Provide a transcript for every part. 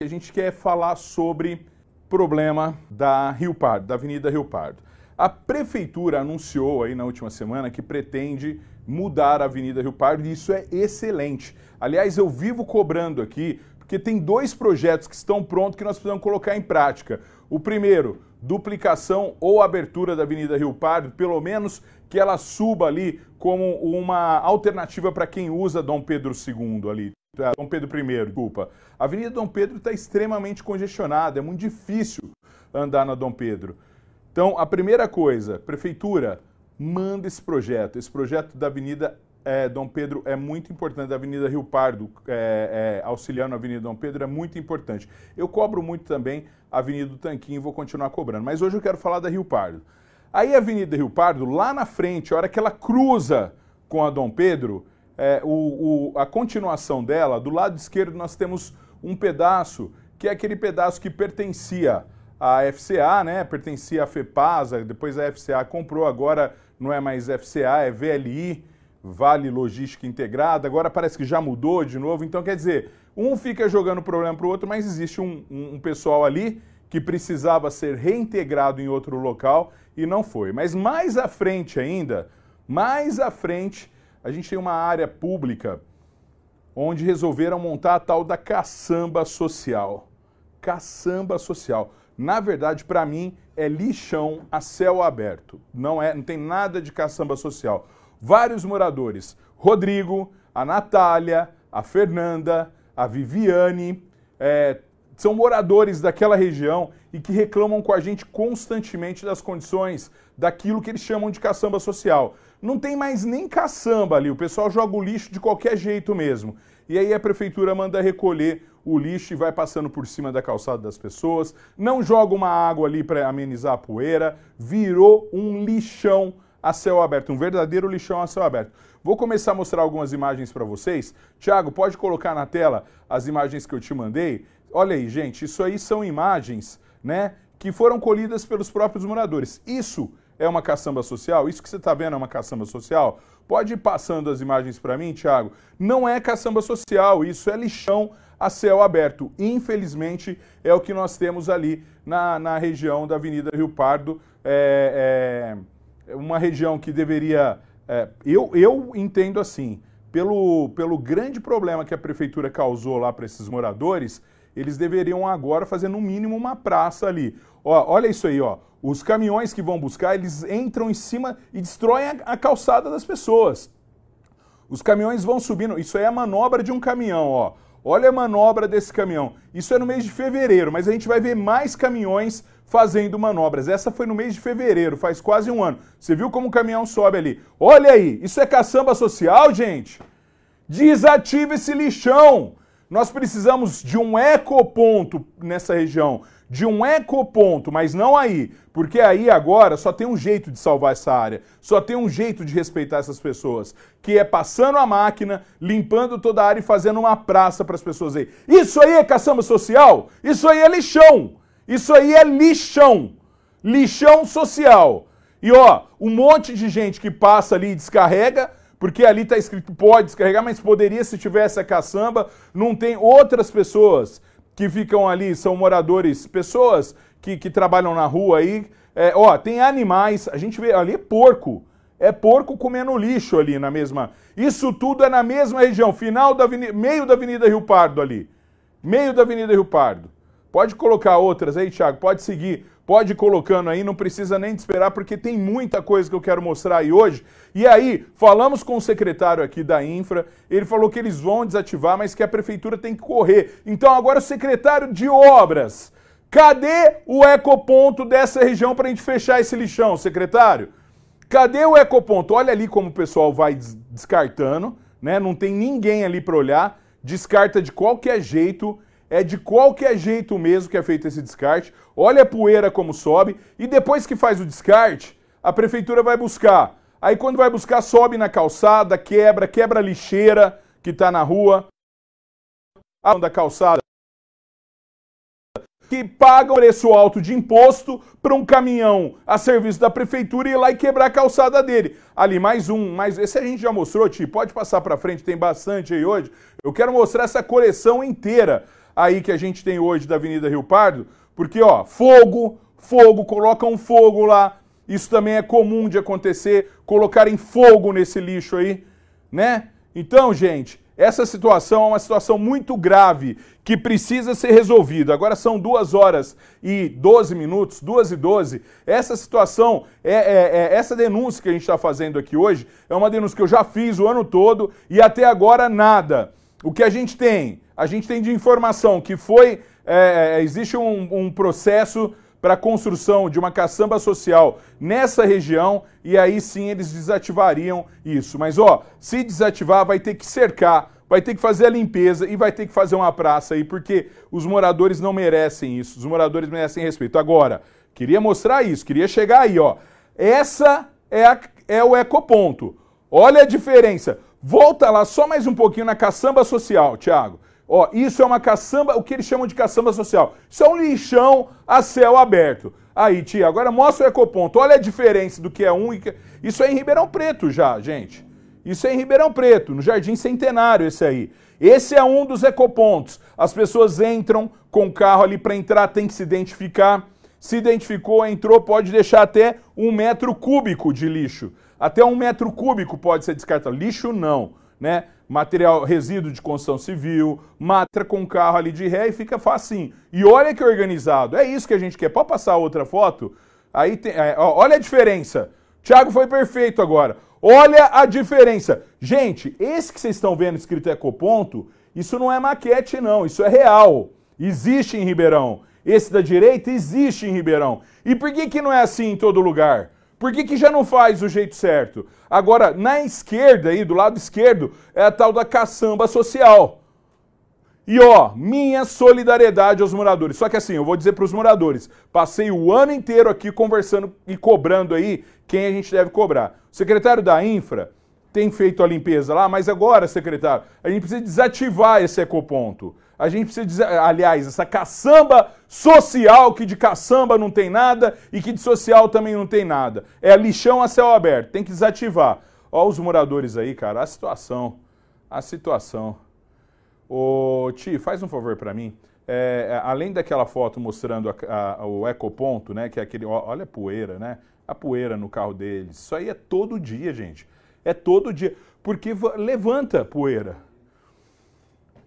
A gente quer falar sobre problema da Rio Pardo, da Avenida Rio Pardo. A prefeitura anunciou aí na última semana que pretende mudar a Avenida Rio Pardo e isso é excelente. Aliás, eu vivo cobrando aqui porque tem dois projetos que estão prontos que nós precisamos colocar em prática. O primeiro, duplicação ou abertura da Avenida Rio Pardo, pelo menos que ela suba ali como uma alternativa para quem usa Dom Pedro II ali. Dom Pedro I, desculpa. A Avenida Dom Pedro está extremamente congestionada, é muito difícil andar na Dom Pedro. Então, a primeira coisa, prefeitura, manda esse projeto. Esse projeto da Avenida é, Dom Pedro é muito importante, da Avenida Rio Pardo, é, é, auxiliando a Avenida Dom Pedro, é muito importante. Eu cobro muito também a Avenida do Tanquinho e vou continuar cobrando. Mas hoje eu quero falar da Rio Pardo. Aí a Avenida Rio Pardo, lá na frente, a hora que ela cruza com a Dom Pedro, é, o, o, a continuação dela, do lado esquerdo nós temos um pedaço que é aquele pedaço que pertencia à FCA, né? Pertencia à FEPASA, depois a FCA comprou, agora não é mais FCA, é VLI, Vale Logística Integrada, agora parece que já mudou de novo. Então, quer dizer, um fica jogando problema para o outro, mas existe um, um, um pessoal ali que precisava ser reintegrado em outro local e não foi. Mas mais à frente ainda, mais à frente, a gente tem uma área pública onde resolveram montar a tal da caçamba social. Caçamba social. Na verdade, para mim, é lixão a céu aberto. Não é, não tem nada de caçamba social. Vários moradores, Rodrigo, a Natália, a Fernanda, a Viviane, é, são moradores daquela região e que reclamam com a gente constantemente das condições daquilo que eles chamam de caçamba social. Não tem mais nem caçamba ali, o pessoal joga o lixo de qualquer jeito mesmo. E aí a prefeitura manda recolher o lixo e vai passando por cima da calçada das pessoas, não joga uma água ali para amenizar a poeira, virou um lixão a céu aberto, um verdadeiro lixão a céu aberto. Vou começar a mostrar algumas imagens para vocês. Tiago, pode colocar na tela as imagens que eu te mandei? Olha aí, gente, isso aí são imagens, né, que foram colhidas pelos próprios moradores. Isso é uma caçamba social? Isso que você está vendo é uma caçamba social? Pode ir passando as imagens para mim, Tiago. Não é caçamba social, isso é lixão a céu aberto. Infelizmente, é o que nós temos ali na, na região da Avenida Rio Pardo. É, é uma região que deveria. É, eu, eu entendo assim, pelo, pelo grande problema que a prefeitura causou lá para esses moradores eles deveriam agora fazer no mínimo uma praça ali. Ó, olha isso aí, ó. Os caminhões que vão buscar, eles entram em cima e destroem a, a calçada das pessoas. Os caminhões vão subindo. Isso aí é a manobra de um caminhão, ó. Olha a manobra desse caminhão. Isso é no mês de fevereiro, mas a gente vai ver mais caminhões fazendo manobras. Essa foi no mês de fevereiro, faz quase um ano. Você viu como o caminhão sobe ali? Olha aí, isso é caçamba social, gente? Desativa esse lixão. Nós precisamos de um ecoponto nessa região, de um ecoponto, mas não aí, porque aí agora só tem um jeito de salvar essa área, só tem um jeito de respeitar essas pessoas, que é passando a máquina, limpando toda a área e fazendo uma praça para as pessoas aí. Isso aí é caçamba social? Isso aí é lixão. Isso aí é lixão. Lixão social. E ó, um monte de gente que passa ali e descarrega, porque ali está escrito pode descarregar, mas poderia se tivesse a caçamba. Não tem outras pessoas que ficam ali, são moradores, pessoas que, que trabalham na rua aí. É, ó, tem animais, a gente vê ali é porco. É porco comendo lixo ali na mesma. Isso tudo é na mesma região, final da avenida, meio da Avenida Rio Pardo ali. Meio da Avenida Rio Pardo. Pode colocar outras aí, Thiago, pode seguir Pode ir colocando aí, não precisa nem esperar, porque tem muita coisa que eu quero mostrar aí hoje. E aí, falamos com o secretário aqui da Infra, ele falou que eles vão desativar, mas que a prefeitura tem que correr. Então agora o secretário de obras, cadê o ecoponto dessa região para a gente fechar esse lixão, secretário? Cadê o ecoponto? Olha ali como o pessoal vai descartando, né? Não tem ninguém ali para olhar, descarta de qualquer jeito é de qualquer jeito mesmo que é feito esse descarte. Olha a poeira como sobe e depois que faz o descarte, a prefeitura vai buscar. Aí quando vai buscar, sobe na calçada, quebra, quebra a lixeira que está na rua. A da calçada que pagam preço alto de imposto para um caminhão a serviço da prefeitura ir lá e quebrar a calçada dele. Ali, mais um, mais esse a gente já mostrou, Ti, pode passar para frente, tem bastante aí hoje. Eu quero mostrar essa coleção inteira aí que a gente tem hoje da Avenida Rio Pardo, porque, ó, fogo, fogo, colocam fogo lá, isso também é comum de acontecer, colocarem fogo nesse lixo aí, né? Então, gente, essa situação é uma situação muito grave que precisa ser resolvida. Agora são duas horas e 12 minutos, duas e 12. Essa situação, é, é, é essa denúncia que a gente está fazendo aqui hoje, é uma denúncia que eu já fiz o ano todo e até agora nada. O que a gente tem? A gente tem de informação que foi. É, é existe um, um processo para a construção de uma caçamba social nessa região e aí sim eles desativariam isso. Mas ó, se desativar vai ter que cercar, vai ter que fazer a limpeza e vai ter que fazer uma praça aí porque os moradores não merecem isso. Os moradores merecem respeito. Agora, queria mostrar isso, queria chegar aí, ó. Essa é, a, é o ecoponto. Olha a diferença. Volta lá só mais um pouquinho na caçamba social, Thiago. Ó, isso é uma caçamba, o que eles chamam de caçamba social. Isso é um lixão a céu aberto. Aí, tia, agora mostra o ecoponto. Olha a diferença do que é um e que... Isso é em Ribeirão Preto já, gente. Isso é em Ribeirão Preto, no Jardim Centenário esse aí. Esse é um dos ecopontos. As pessoas entram com o carro ali para entrar, tem que se identificar. Se identificou, entrou, pode deixar até um metro cúbico de lixo. Até um metro cúbico pode ser descartado. Lixo não, né? Material, resíduo de construção civil, matra com carro ali de ré e fica facinho. E olha que organizado, é isso que a gente quer. Pode passar outra foto? Aí tem, é, olha a diferença. Thiago foi perfeito agora. Olha a diferença. Gente, esse que vocês estão vendo escrito Ecoponto, isso não é maquete não, isso é real. Existe em Ribeirão. Esse da direita existe em Ribeirão. E por que, que não é assim em todo lugar? Por que, que já não faz do jeito certo? Agora, na esquerda aí, do lado esquerdo, é a tal da caçamba social. E ó, minha solidariedade aos moradores. Só que assim, eu vou dizer para os moradores, passei o ano inteiro aqui conversando e cobrando aí quem a gente deve cobrar. O secretário da Infra tem feito a limpeza lá, mas agora, secretário, a gente precisa desativar esse ecoponto. A gente precisa, aliás, essa caçamba social, que de caçamba não tem nada e que de social também não tem nada. É lixão a céu aberto, tem que desativar. Olha os moradores aí, cara, a situação. A situação. Ô, Ti, faz um favor para mim. É, é, além daquela foto mostrando a, a, o ecoponto, né, que é aquele, olha a poeira, né? A poeira no carro deles. Isso aí é todo dia, gente. É todo dia. Porque levanta poeira.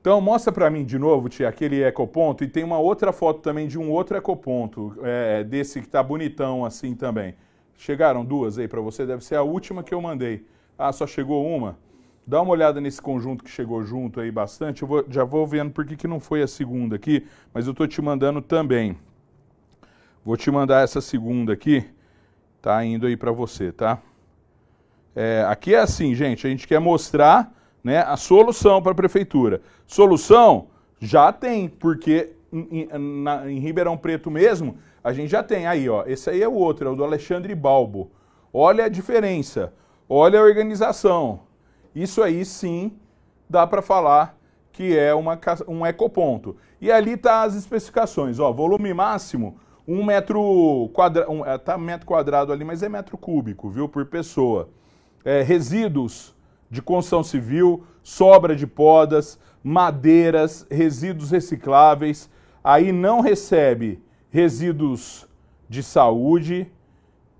Então mostra para mim de novo, tia, aquele ecoponto e tem uma outra foto também de um outro ecoponto, é, desse que tá bonitão assim também. Chegaram duas aí para você, deve ser a última que eu mandei. Ah, só chegou uma? Dá uma olhada nesse conjunto que chegou junto aí bastante. Eu vou, já vou vendo por que, que não foi a segunda aqui, mas eu tô te mandando também. Vou te mandar essa segunda aqui, tá indo aí para você, tá? É, aqui é assim, gente, a gente quer mostrar né, a solução para a prefeitura. Solução já tem, porque em, na, em, Ribeirão Preto mesmo, a gente já tem. Aí, ó, esse aí é o outro, é o do Alexandre Balbo. Olha a diferença, olha a organização. Isso aí sim dá para falar que é uma, um ecoponto. E ali tá as especificações, ó, volume máximo, um metro quadrado, um, é, tá metro quadrado ali, mas é metro cúbico, viu, por pessoa. É, resíduos, de construção civil, sobra de podas, madeiras, resíduos recicláveis. Aí não recebe resíduos de saúde,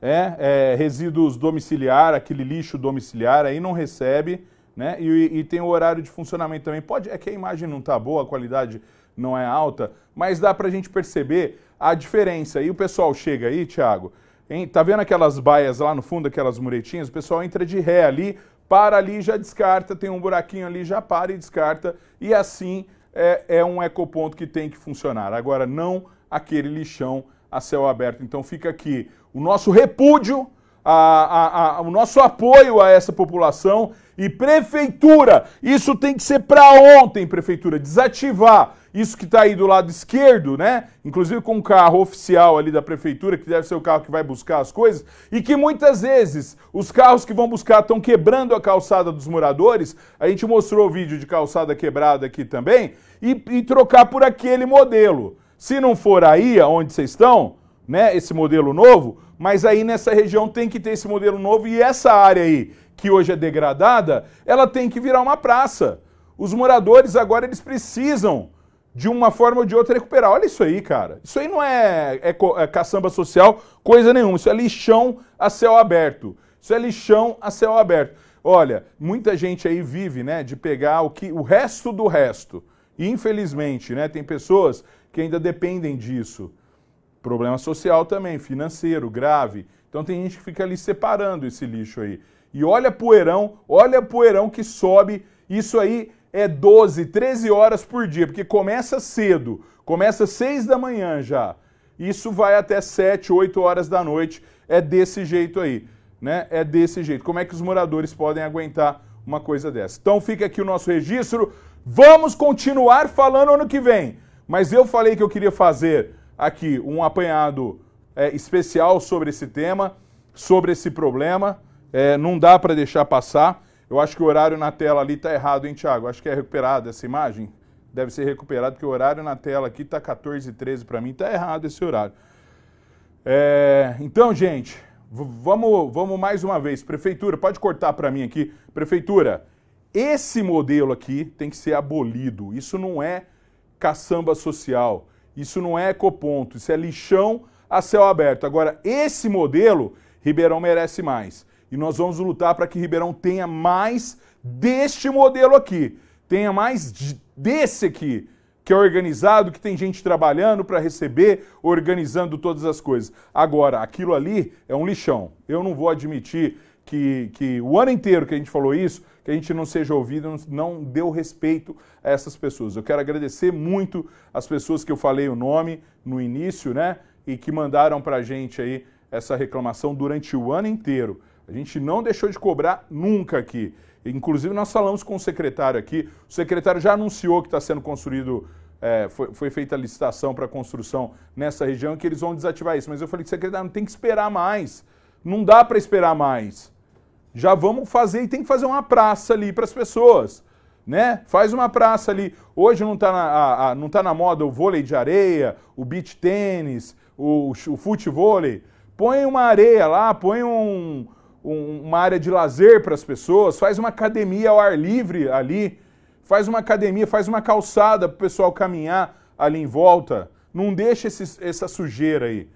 é, é, resíduos domiciliar, aquele lixo domiciliar, aí não recebe, né? E, e, tem o horário de funcionamento também. Pode, é que a imagem não está boa, a qualidade não é alta, mas dá para a gente perceber a diferença. E o pessoal chega aí, Thiago, hein, tá vendo aquelas baias lá no fundo, aquelas muretinhas? O pessoal entra de ré ali para ali já descarta, tem um buraquinho ali, já para e descarta, e assim é, é um ecoponto que tem que funcionar. Agora, não aquele lixão a céu aberto. Então fica aqui o nosso repúdio, a, a, a, o nosso apoio a essa população e prefeitura, isso tem que ser para ontem, prefeitura, desativar isso que está aí do lado esquerdo, né? Inclusive com o carro oficial ali da prefeitura, que deve ser o carro que vai buscar as coisas, e que muitas vezes os carros que vão buscar estão quebrando a calçada dos moradores. A gente mostrou o vídeo de calçada quebrada aqui também, e, e trocar por aquele modelo. Se não for aí aonde vocês estão, né, esse modelo novo, mas aí nessa região tem que ter esse modelo novo e essa área aí, que hoje é degradada, ela tem que virar uma praça. Os moradores agora eles precisam de uma forma ou de outra recuperar. Olha isso aí, cara. Isso aí não é, é, é caçamba social, coisa nenhuma. Isso é lixão a céu aberto. Isso é lixão a céu aberto. Olha, muita gente aí vive, né, de pegar o que o resto do resto. E infelizmente, né, tem pessoas que ainda dependem disso. Problema social também, financeiro, grave. Então tem gente que fica ali separando esse lixo aí. E olha poeirão, olha poeirão que sobe. Isso aí é 12, 13 horas por dia, porque começa cedo, começa 6 da manhã já. Isso vai até 7, 8 horas da noite. É desse jeito aí, né? É desse jeito. Como é que os moradores podem aguentar uma coisa dessa? Então fica aqui o nosso registro. Vamos continuar falando ano que vem. Mas eu falei que eu queria fazer aqui um apanhado é, especial sobre esse tema, sobre esse problema. É, não dá para deixar passar. Eu acho que o horário na tela ali está errado, hein, Thiago? Acho que é recuperado essa imagem. Deve ser recuperado, porque o horário na tela aqui está 14 e 13 para mim. Está errado esse horário. É, então, gente, vamos, vamos mais uma vez. Prefeitura, pode cortar para mim aqui. Prefeitura, esse modelo aqui tem que ser abolido. Isso não é caçamba social. Isso não é ecoponto. Isso é lixão a céu aberto. Agora, esse modelo, Ribeirão merece mais. E nós vamos lutar para que Ribeirão tenha mais deste modelo aqui. Tenha mais desse aqui, que é organizado, que tem gente trabalhando para receber, organizando todas as coisas. Agora, aquilo ali é um lixão. Eu não vou admitir que, que o ano inteiro que a gente falou isso, que a gente não seja ouvido, não deu respeito a essas pessoas. Eu quero agradecer muito as pessoas que eu falei o nome no início, né? E que mandaram para a gente aí essa reclamação durante o ano inteiro. A gente não deixou de cobrar nunca aqui. Inclusive, nós falamos com o secretário aqui. O secretário já anunciou que está sendo construído, é, foi, foi, feita a licitação para construção nessa região que eles vão desativar isso. Mas eu falei que secretário não tem que esperar mais. Não dá para esperar mais. Já vamos fazer e tem que fazer uma praça ali para as pessoas. Né? Faz uma praça ali. Hoje não está na, não tá na moda o vôlei de areia, o beach tênis, o, o futevôlei. Põe uma areia lá, põe um, um, uma área de lazer para as pessoas, faz uma academia ao ar livre ali, faz uma academia, faz uma calçada para o pessoal caminhar ali em volta. Não deixa essa sujeira aí.